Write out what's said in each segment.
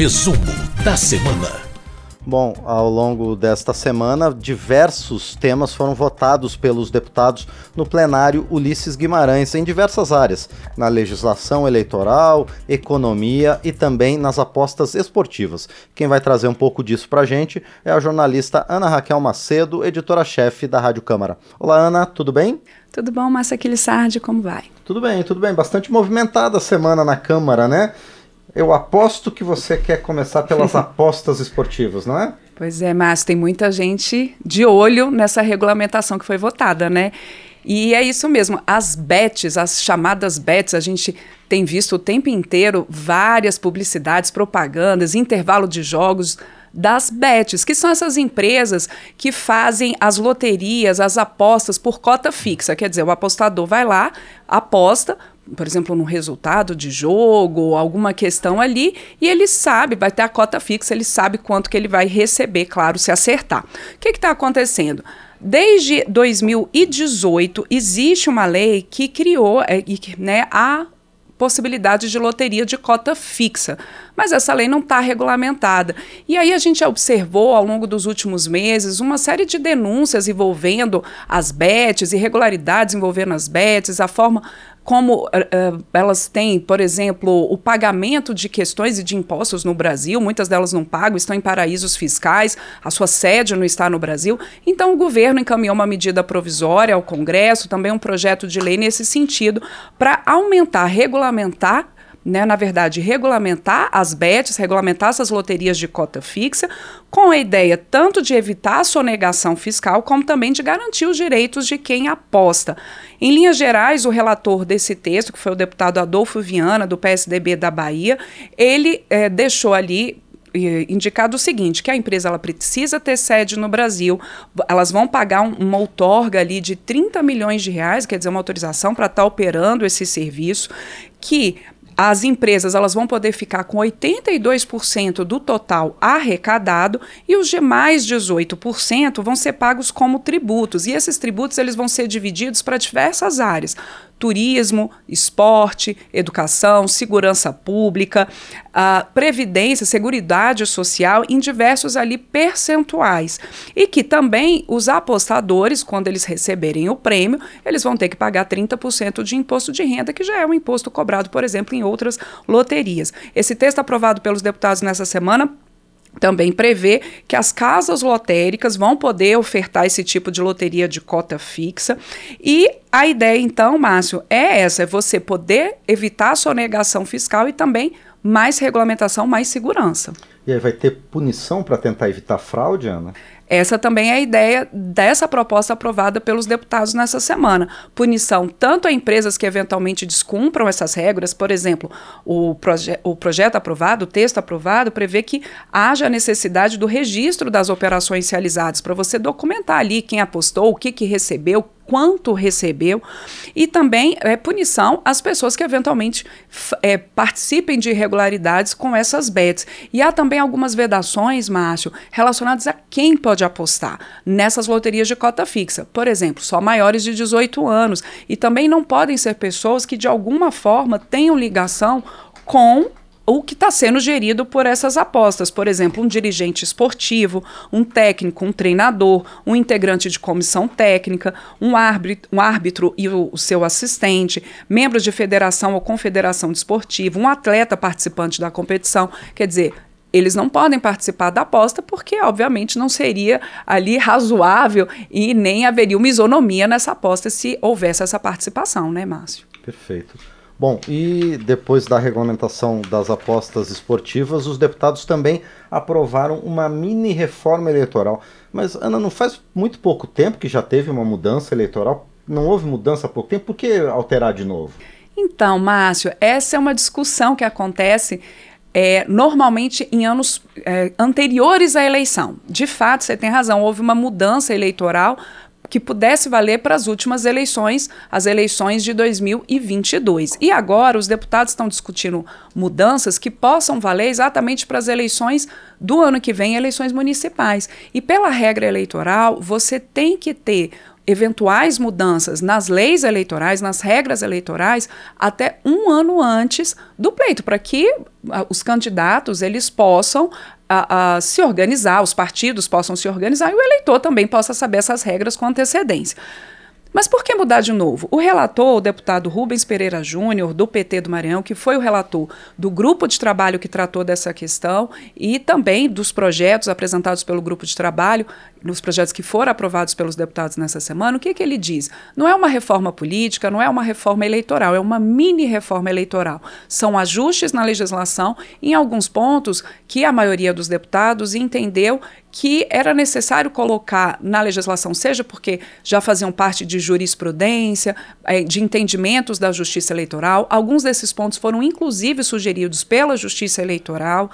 Resumo da semana. Bom, ao longo desta semana, diversos temas foram votados pelos deputados no plenário Ulisses Guimarães em diversas áreas, na legislação eleitoral, economia e também nas apostas esportivas. Quem vai trazer um pouco disso pra gente é a jornalista Ana Raquel Macedo, editora-chefe da Rádio Câmara. Olá, Ana, tudo bem? Tudo bom, Massa Aquilissardi, como vai? Tudo bem, tudo bem. Bastante movimentada a semana na Câmara, né? Eu aposto que você quer começar pelas apostas esportivas, não é? Pois é, mas tem muita gente de olho nessa regulamentação que foi votada, né? E é isso mesmo, as bets, as chamadas bets, a gente tem visto o tempo inteiro várias publicidades, propagandas, intervalo de jogos das bets, que são essas empresas que fazem as loterias, as apostas por cota fixa. Quer dizer, o apostador vai lá, aposta, por exemplo, no resultado de jogo, alguma questão ali, e ele sabe, vai ter a cota fixa, ele sabe quanto que ele vai receber, claro, se acertar. O que está acontecendo? Desde 2018, existe uma lei que criou é, né, a possibilidade de loteria de cota fixa. Mas essa lei não está regulamentada. E aí a gente observou ao longo dos últimos meses uma série de denúncias envolvendo as bets, irregularidades envolvendo as bets, a forma como uh, elas têm, por exemplo, o pagamento de questões e de impostos no Brasil, muitas delas não pagam, estão em paraísos fiscais, a sua sede não está no Brasil. Então, o governo encaminhou uma medida provisória ao Congresso, também um projeto de lei nesse sentido, para aumentar, regulamentar né, na verdade, regulamentar as bets, regulamentar essas loterias de cota fixa, com a ideia tanto de evitar a sonegação fiscal, como também de garantir os direitos de quem aposta. Em linhas gerais, o relator desse texto, que foi o deputado Adolfo Viana, do PSDB da Bahia, ele é, deixou ali indicado o seguinte, que a empresa ela precisa ter sede no Brasil, elas vão pagar um, uma outorga ali de 30 milhões de reais, quer dizer, uma autorização para estar tá operando esse serviço, que as empresas elas vão poder ficar com 82% do total arrecadado e os demais 18% vão ser pagos como tributos. E esses tributos eles vão ser divididos para diversas áreas: turismo, esporte, educação, segurança pública, previdência, seguridade social em diversos ali percentuais. E que também os apostadores, quando eles receberem o prêmio, eles vão ter que pagar 30% de imposto de renda, que já é um imposto cobrado, por exemplo, em outras loterias. Esse texto aprovado pelos deputados nessa semana também prevê que as casas lotéricas vão poder ofertar esse tipo de loteria de cota fixa. E a ideia, então, Márcio, é essa: é você poder evitar a sonegação fiscal e também mais regulamentação, mais segurança. E aí vai ter punição para tentar evitar fraude, Ana? Essa também é a ideia dessa proposta aprovada pelos deputados nessa semana. Punição tanto a empresas que eventualmente descumpram essas regras, por exemplo, o, proje o projeto aprovado, o texto aprovado, prevê que haja a necessidade do registro das operações realizadas, para você documentar ali quem apostou, o que, que recebeu, quanto recebeu, e também é, punição às pessoas que eventualmente é, participem de irregularidades com essas bets. E há também algumas vedações, Márcio, relacionadas a quem pode apostar nessas loterias de cota fixa. Por exemplo, só maiores de 18 anos. E também não podem ser pessoas que de alguma forma tenham ligação com o que está sendo gerido por essas apostas. Por exemplo, um dirigente esportivo, um técnico, um treinador, um integrante de comissão técnica, um árbitro, um árbitro e o, o seu assistente, membros de federação ou confederação desportiva, um atleta participante da competição. Quer dizer, eles não podem participar da aposta porque, obviamente, não seria ali razoável e nem haveria uma isonomia nessa aposta se houvesse essa participação, né, Márcio? Perfeito. Bom, e depois da regulamentação das apostas esportivas, os deputados também aprovaram uma mini reforma eleitoral. Mas, Ana, não faz muito pouco tempo que já teve uma mudança eleitoral? Não houve mudança há pouco tempo? Por que alterar de novo? Então, Márcio, essa é uma discussão que acontece é, normalmente em anos é, anteriores à eleição. De fato, você tem razão, houve uma mudança eleitoral que pudesse valer para as últimas eleições, as eleições de 2022. E agora os deputados estão discutindo mudanças que possam valer exatamente para as eleições do ano que vem, eleições municipais. E pela regra eleitoral, você tem que ter eventuais mudanças nas leis eleitorais, nas regras eleitorais, até um ano antes do pleito, para que os candidatos eles possam a, a, se organizar, os partidos possam se organizar e o eleitor também possa saber essas regras com antecedência. Mas por que mudar de novo? O relator, o deputado Rubens Pereira Júnior, do PT do Maranhão, que foi o relator do grupo de trabalho que tratou dessa questão e também dos projetos apresentados pelo grupo de trabalho, nos projetos que foram aprovados pelos deputados nessa semana, o que, que ele diz? Não é uma reforma política, não é uma reforma eleitoral, é uma mini reforma eleitoral. São ajustes na legislação em alguns pontos que a maioria dos deputados entendeu que era necessário colocar na legislação, seja porque já faziam parte de jurisprudência, eh, de entendimentos da justiça eleitoral. Alguns desses pontos foram inclusive sugeridos pela justiça eleitoral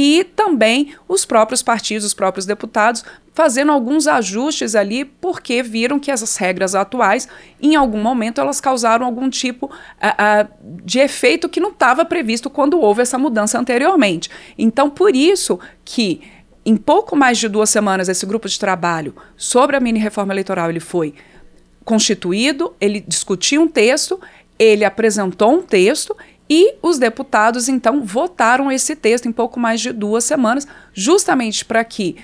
e também os próprios partidos, os próprios deputados, fazendo alguns ajustes ali, porque viram que essas regras atuais, em algum momento, elas causaram algum tipo uh, uh, de efeito que não estava previsto quando houve essa mudança anteriormente. Então, por isso que em pouco mais de duas semanas, esse grupo de trabalho sobre a mini reforma eleitoral ele foi constituído, ele discutiu um texto, ele apresentou um texto e os deputados, então, votaram esse texto em pouco mais de duas semanas, justamente para que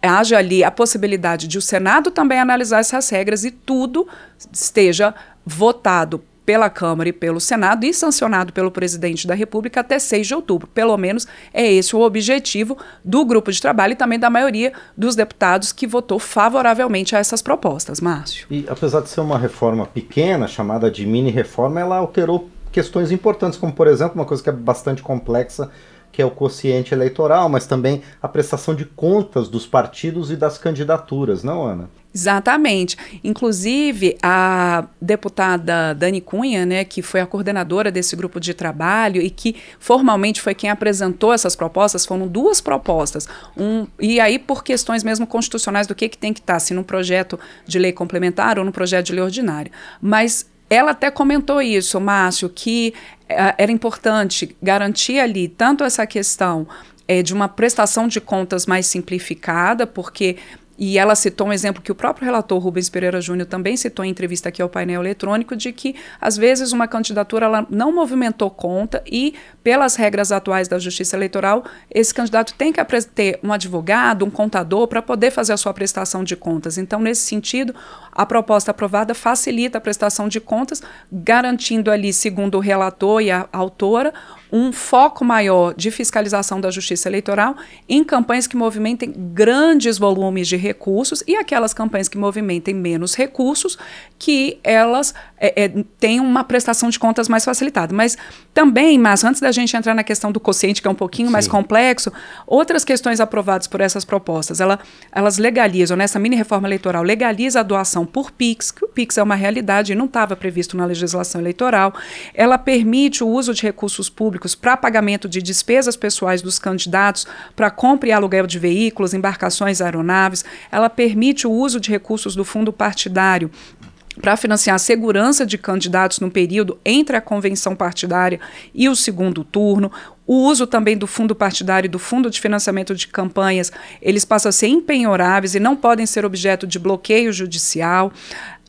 haja ali a possibilidade de o Senado também analisar essas regras e tudo esteja votado pela Câmara e pelo Senado e sancionado pelo presidente da República até 6 de outubro. Pelo menos é esse o objetivo do grupo de trabalho e também da maioria dos deputados que votou favoravelmente a essas propostas. Márcio. E apesar de ser uma reforma pequena, chamada de mini reforma, ela alterou questões importantes, como por exemplo, uma coisa que é bastante complexa, que é o quociente eleitoral, mas também a prestação de contas dos partidos e das candidaturas, não, Ana? Exatamente. Inclusive, a deputada Dani Cunha, né, que foi a coordenadora desse grupo de trabalho e que formalmente foi quem apresentou essas propostas, foram duas propostas. Um, e aí, por questões mesmo constitucionais do que, que tem que estar, se no projeto de lei complementar ou no projeto de lei ordinária. Mas ela até comentou isso, Márcio, que uh, era importante garantir ali tanto essa questão é, de uma prestação de contas mais simplificada, porque e ela citou um exemplo que o próprio relator Rubens Pereira Júnior também citou em entrevista aqui ao painel eletrônico, de que, às vezes, uma candidatura ela não movimentou conta e, pelas regras atuais da Justiça Eleitoral, esse candidato tem que ter um advogado, um contador, para poder fazer a sua prestação de contas. Então, nesse sentido, a proposta aprovada facilita a prestação de contas, garantindo ali, segundo o relator e a autora, um foco maior de fiscalização da justiça eleitoral em campanhas que movimentem grandes volumes de recursos e aquelas campanhas que movimentem menos recursos, que elas é, é, tenham uma prestação de contas mais facilitada. Mas também, mas antes da gente entrar na questão do quociente, que é um pouquinho Sim. mais complexo, outras questões aprovadas por essas propostas, ela, elas legalizam, nessa mini reforma eleitoral, legaliza a doação por PIX, que o PIX é uma realidade e não estava previsto na legislação eleitoral. Ela permite o uso de recursos públicos para pagamento de despesas pessoais dos candidatos para compra e aluguel de veículos, embarcações aeronaves. Ela permite o uso de recursos do fundo partidário para financiar a segurança de candidatos no período entre a convenção partidária e o segundo turno. O uso também do fundo partidário e do fundo de financiamento de campanhas, eles passam a ser impenhoráveis e não podem ser objeto de bloqueio judicial.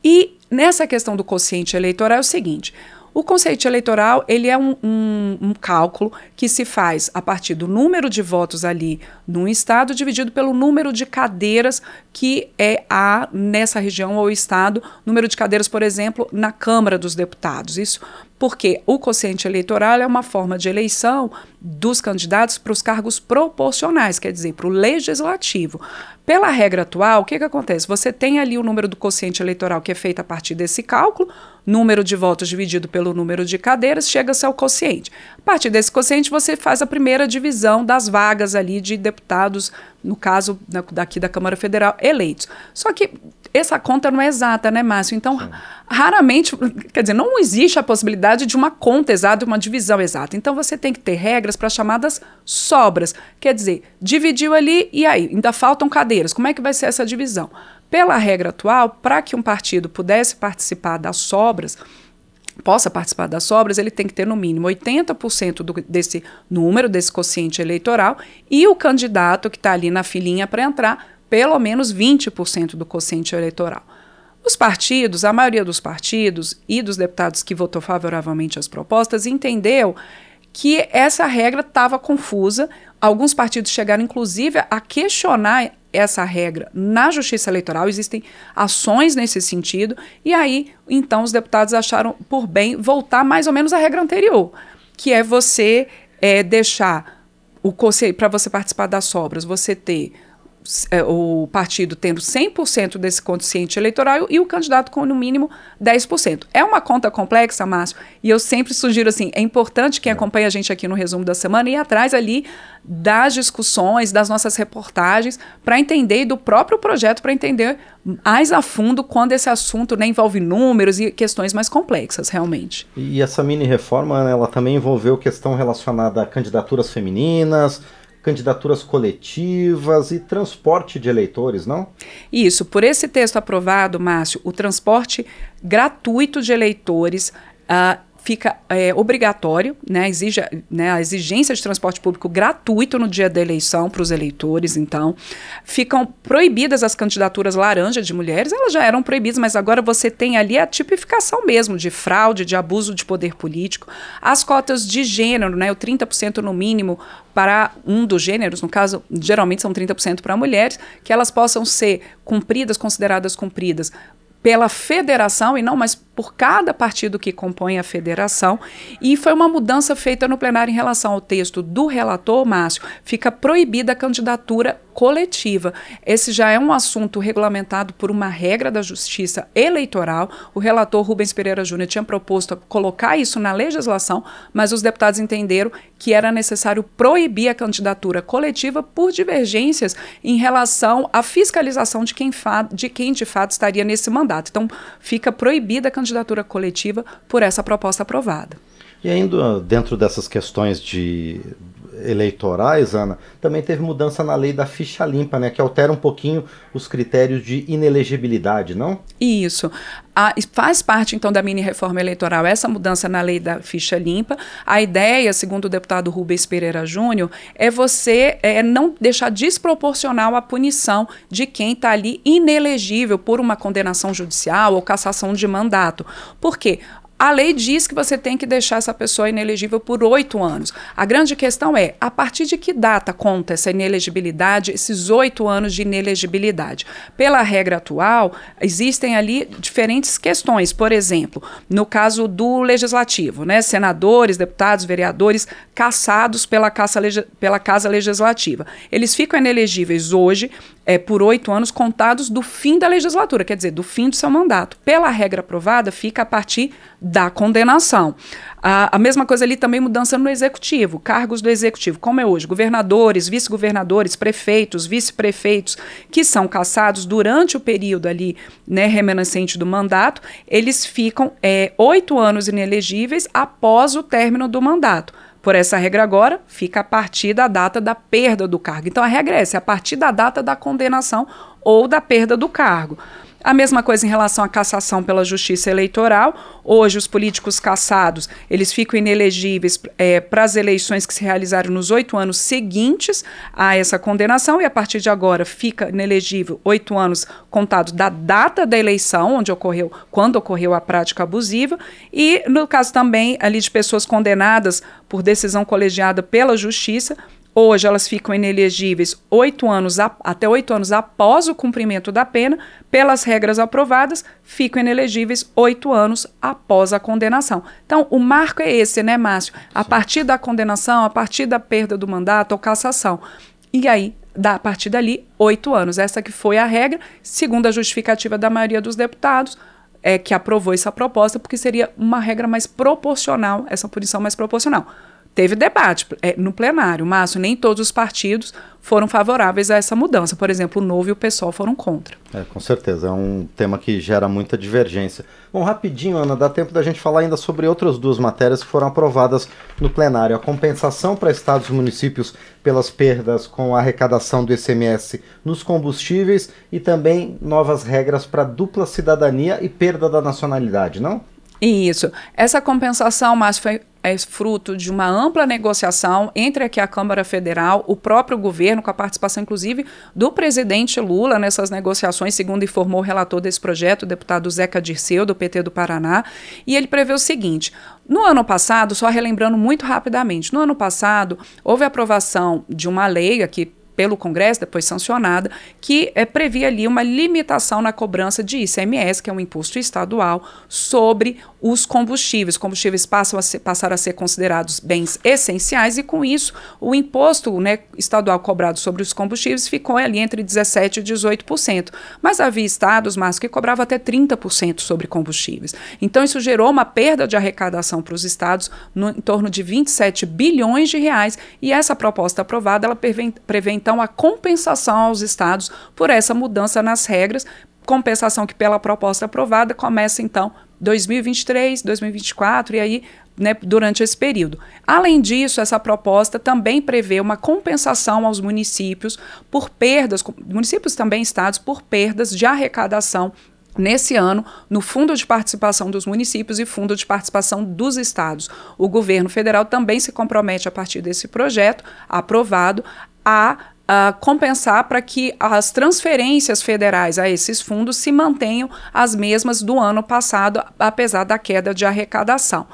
E nessa questão do quociente eleitoral é o seguinte: o conceito eleitoral ele é um, um, um, cálculo que se faz a partir do número de votos ali num estado dividido pelo número de cadeiras que é a nessa região ou estado, número de cadeiras, por exemplo, na Câmara dos Deputados. Isso porque o quociente eleitoral é uma forma de eleição dos candidatos para os cargos proporcionais, quer dizer, para o legislativo. Pela regra atual, o que, que acontece? Você tem ali o número do quociente eleitoral que é feito a partir desse cálculo, número de votos dividido pelo número de cadeiras, chega-se ao quociente. A partir desse quociente, você faz a primeira divisão das vagas ali de deputados, no caso daqui da Câmara Federal, eleitos. Só que essa conta não é exata, né, Márcio? Então, Sim. raramente, quer dizer, não existe a possibilidade de uma conta exata, uma divisão exata. Então, você tem que ter regras para chamadas sobras. Quer dizer, dividiu ali e aí, ainda faltam cadeiras. Como é que vai ser essa divisão? Pela regra atual, para que um partido pudesse participar das sobras, possa participar das sobras, ele tem que ter no mínimo 80% do, desse número, desse quociente eleitoral, e o candidato que está ali na filinha para entrar, pelo menos 20% do quociente eleitoral. Os partidos, a maioria dos partidos e dos deputados que votou favoravelmente às propostas, entendeu que essa regra estava confusa. Alguns partidos chegaram, inclusive, a questionar essa regra na Justiça Eleitoral, existem ações nesse sentido, e aí, então, os deputados acharam por bem voltar mais ou menos à regra anterior, que é você é, deixar o para você participar das sobras, você ter o partido tendo 100% desse consciente eleitoral e o candidato com no mínimo 10%. É uma conta complexa, Márcio, e eu sempre sugiro assim, é importante quem acompanha a gente aqui no resumo da semana ir atrás ali das discussões, das nossas reportagens, para entender e do próprio projeto para entender mais a fundo quando esse assunto né, envolve números e questões mais complexas, realmente. E essa mini reforma, ela também envolveu questão relacionada a candidaturas femininas, candidaturas coletivas e transporte de eleitores, não? Isso. Por esse texto aprovado, Márcio, o transporte gratuito de eleitores. Uh, fica é, obrigatório, né, exige, né, a exigência de transporte público gratuito no dia da eleição para os eleitores, então. Ficam proibidas as candidaturas laranja de mulheres, elas já eram proibidas, mas agora você tem ali a tipificação mesmo de fraude, de abuso de poder político. As cotas de gênero, né, o 30% no mínimo para um dos gêneros, no caso, geralmente são 30% para mulheres, que elas possam ser cumpridas, consideradas cumpridas pela federação e não mais por cada partido que compõe a federação. E foi uma mudança feita no plenário em relação ao texto do relator, Márcio. Fica proibida a candidatura coletiva. Esse já é um assunto regulamentado por uma regra da Justiça Eleitoral. O relator Rubens Pereira Júnior tinha proposto colocar isso na legislação, mas os deputados entenderam que era necessário proibir a candidatura coletiva por divergências em relação à fiscalização de quem, de, quem de fato estaria nesse mandato. Então, fica proibida a candidatura coletiva por essa proposta aprovada. E ainda dentro dessas questões de eleitorais, Ana, também teve mudança na lei da ficha limpa, né, que altera um pouquinho os critérios de inelegibilidade, não? Isso. A, faz parte, então, da mini-reforma eleitoral essa mudança na lei da ficha limpa. A ideia, segundo o deputado Rubens Pereira Júnior, é você é, não deixar desproporcional a punição de quem está ali inelegível por uma condenação judicial ou cassação de mandato. Por quê? A lei diz que você tem que deixar essa pessoa inelegível por oito anos. A grande questão é, a partir de que data conta essa inelegibilidade, esses oito anos de inelegibilidade? Pela regra atual, existem ali diferentes questões. Por exemplo, no caso do legislativo, né, senadores, deputados, vereadores cassados pela, pela Casa Legislativa. Eles ficam inelegíveis hoje é, por oito anos contados do fim da legislatura, quer dizer, do fim do seu mandato. Pela regra aprovada, fica a partir da condenação. A, a mesma coisa ali também mudança no executivo, cargos do executivo, como é hoje, governadores, vice-governadores, prefeitos, vice-prefeitos, que são cassados durante o período ali, né, remanescente do mandato, eles ficam é, oito anos inelegíveis após o término do mandato. Por essa regra agora, fica a partir da data da perda do cargo. Então a regra é essa, é a partir da data da condenação ou da perda do cargo. A mesma coisa em relação à cassação pela justiça eleitoral. Hoje, os políticos cassados eles ficam inelegíveis é, para as eleições que se realizaram nos oito anos seguintes a essa condenação e a partir de agora fica inelegível oito anos contados da data da eleição, onde ocorreu, quando ocorreu a prática abusiva, e no caso também ali de pessoas condenadas por decisão colegiada pela justiça Hoje elas ficam inelegíveis oito anos a, até oito anos após o cumprimento da pena, pelas regras aprovadas, ficam inelegíveis oito anos após a condenação. Então, o marco é esse, né, Márcio? A partir da condenação, a partir da perda do mandato ou cassação. E aí, da, a partir dali, oito anos. Essa que foi a regra, segundo a justificativa da maioria dos deputados, é, que aprovou essa proposta, porque seria uma regra mais proporcional, essa punição mais proporcional. Teve debate é, no plenário, Márcio, nem todos os partidos foram favoráveis a essa mudança. Por exemplo, o Novo e o PSOL foram contra. É, com certeza, é um tema que gera muita divergência. Bom, rapidinho, Ana, dá tempo da gente falar ainda sobre outras duas matérias que foram aprovadas no plenário. A compensação para estados e municípios pelas perdas com a arrecadação do ICMS nos combustíveis e também novas regras para dupla cidadania e perda da nacionalidade, não? Isso. Essa compensação, mas foi é fruto de uma ampla negociação entre aqui a Câmara Federal, o próprio governo, com a participação, inclusive, do presidente Lula nessas negociações, segundo informou o relator desse projeto, o deputado Zeca Dirceu, do PT do Paraná. E ele prevê o seguinte: no ano passado, só relembrando muito rapidamente, no ano passado, houve aprovação de uma lei aqui pelo Congresso, depois sancionada, que é, previa ali uma limitação na cobrança de ICMS, que é um imposto estadual, sobre os combustíveis. Combustíveis passam a ser, passaram a ser considerados bens essenciais e, com isso, o imposto né, estadual cobrado sobre os combustíveis ficou ali entre 17% e 18%. Mas havia estados, mas que cobrava até 30% sobre combustíveis. Então, isso gerou uma perda de arrecadação para os estados no, em torno de 27 bilhões de reais e essa proposta aprovada, ela prevê, prevê então a compensação aos estados por essa mudança nas regras, compensação que pela proposta aprovada começa então 2023, 2024 e aí né, durante esse período. Além disso, essa proposta também prevê uma compensação aos municípios por perdas, municípios também estados, por perdas de arrecadação nesse ano no Fundo de Participação dos Municípios e Fundo de Participação dos Estados. O governo federal também se compromete, a partir desse projeto aprovado, a Compensar para que as transferências federais a esses fundos se mantenham as mesmas do ano passado, apesar da queda de arrecadação.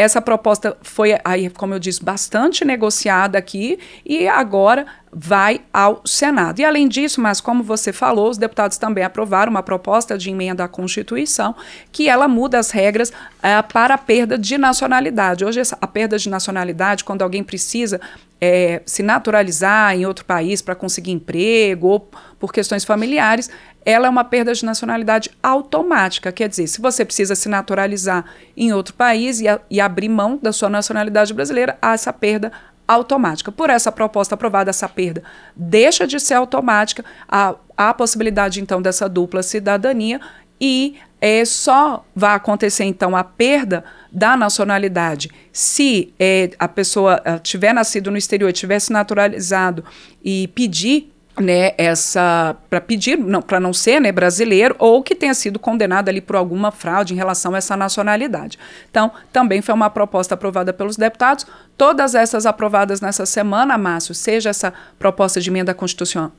Essa proposta foi, aí, como eu disse, bastante negociada aqui e agora vai ao Senado. E além disso, mas como você falou, os deputados também aprovaram uma proposta de emenda à Constituição que ela muda as regras uh, para a perda de nacionalidade. Hoje, a perda de nacionalidade, quando alguém precisa é, se naturalizar em outro país para conseguir emprego ou por questões familiares, ela é uma perda de nacionalidade automática. Quer dizer, se você precisa se naturalizar em outro país e, a, e abrir mão da sua nacionalidade brasileira, há essa perda automática. Por essa proposta aprovada, essa perda deixa de ser automática, há, há a possibilidade, então, dessa dupla cidadania e é, só vai acontecer, então, a perda da nacionalidade se é, a pessoa tiver nascido no exterior, tivesse naturalizado e pedir né, essa para pedir não para não ser né, brasileiro ou que tenha sido condenado ali por alguma fraude em relação a essa nacionalidade. Então, também foi uma proposta aprovada pelos deputados. Todas essas aprovadas nessa semana, Márcio, seja essa proposta de emenda constitucional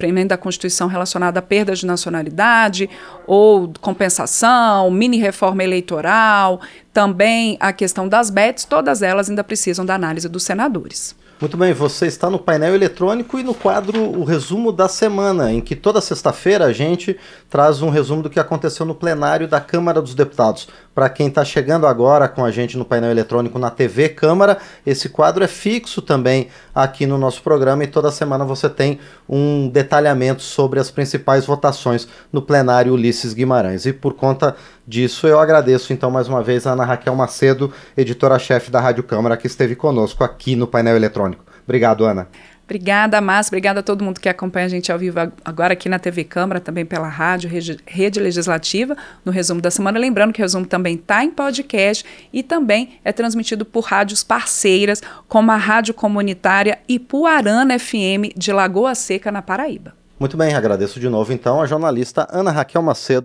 emenda da Constituição relacionada à perda de nacionalidade ou compensação, mini reforma eleitoral, também a questão das BETs, todas elas ainda precisam da análise dos senadores. Muito bem, você está no painel eletrônico e no quadro O Resumo da Semana, em que toda sexta-feira a gente traz um resumo do que aconteceu no plenário da Câmara dos Deputados. Para quem está chegando agora com a gente no painel eletrônico na TV Câmara, esse quadro é fixo também aqui no nosso programa e toda semana você tem um detalhamento sobre as principais votações no plenário Ulisses Guimarães. E por conta disso, eu agradeço então mais uma vez a Ana Raquel Macedo, editora-chefe da Rádio Câmara, que esteve conosco aqui no painel eletrônico. Obrigado, Ana. Obrigada, Márcio. Obrigada a todo mundo que acompanha a gente ao vivo agora aqui na TV Câmara, também pela rádio, Rede Legislativa, no resumo da semana. Lembrando que o resumo também está em podcast e também é transmitido por rádios parceiras, como a Rádio Comunitária Ipuarana FM de Lagoa Seca, na Paraíba. Muito bem, agradeço de novo então a jornalista Ana Raquel Macedo.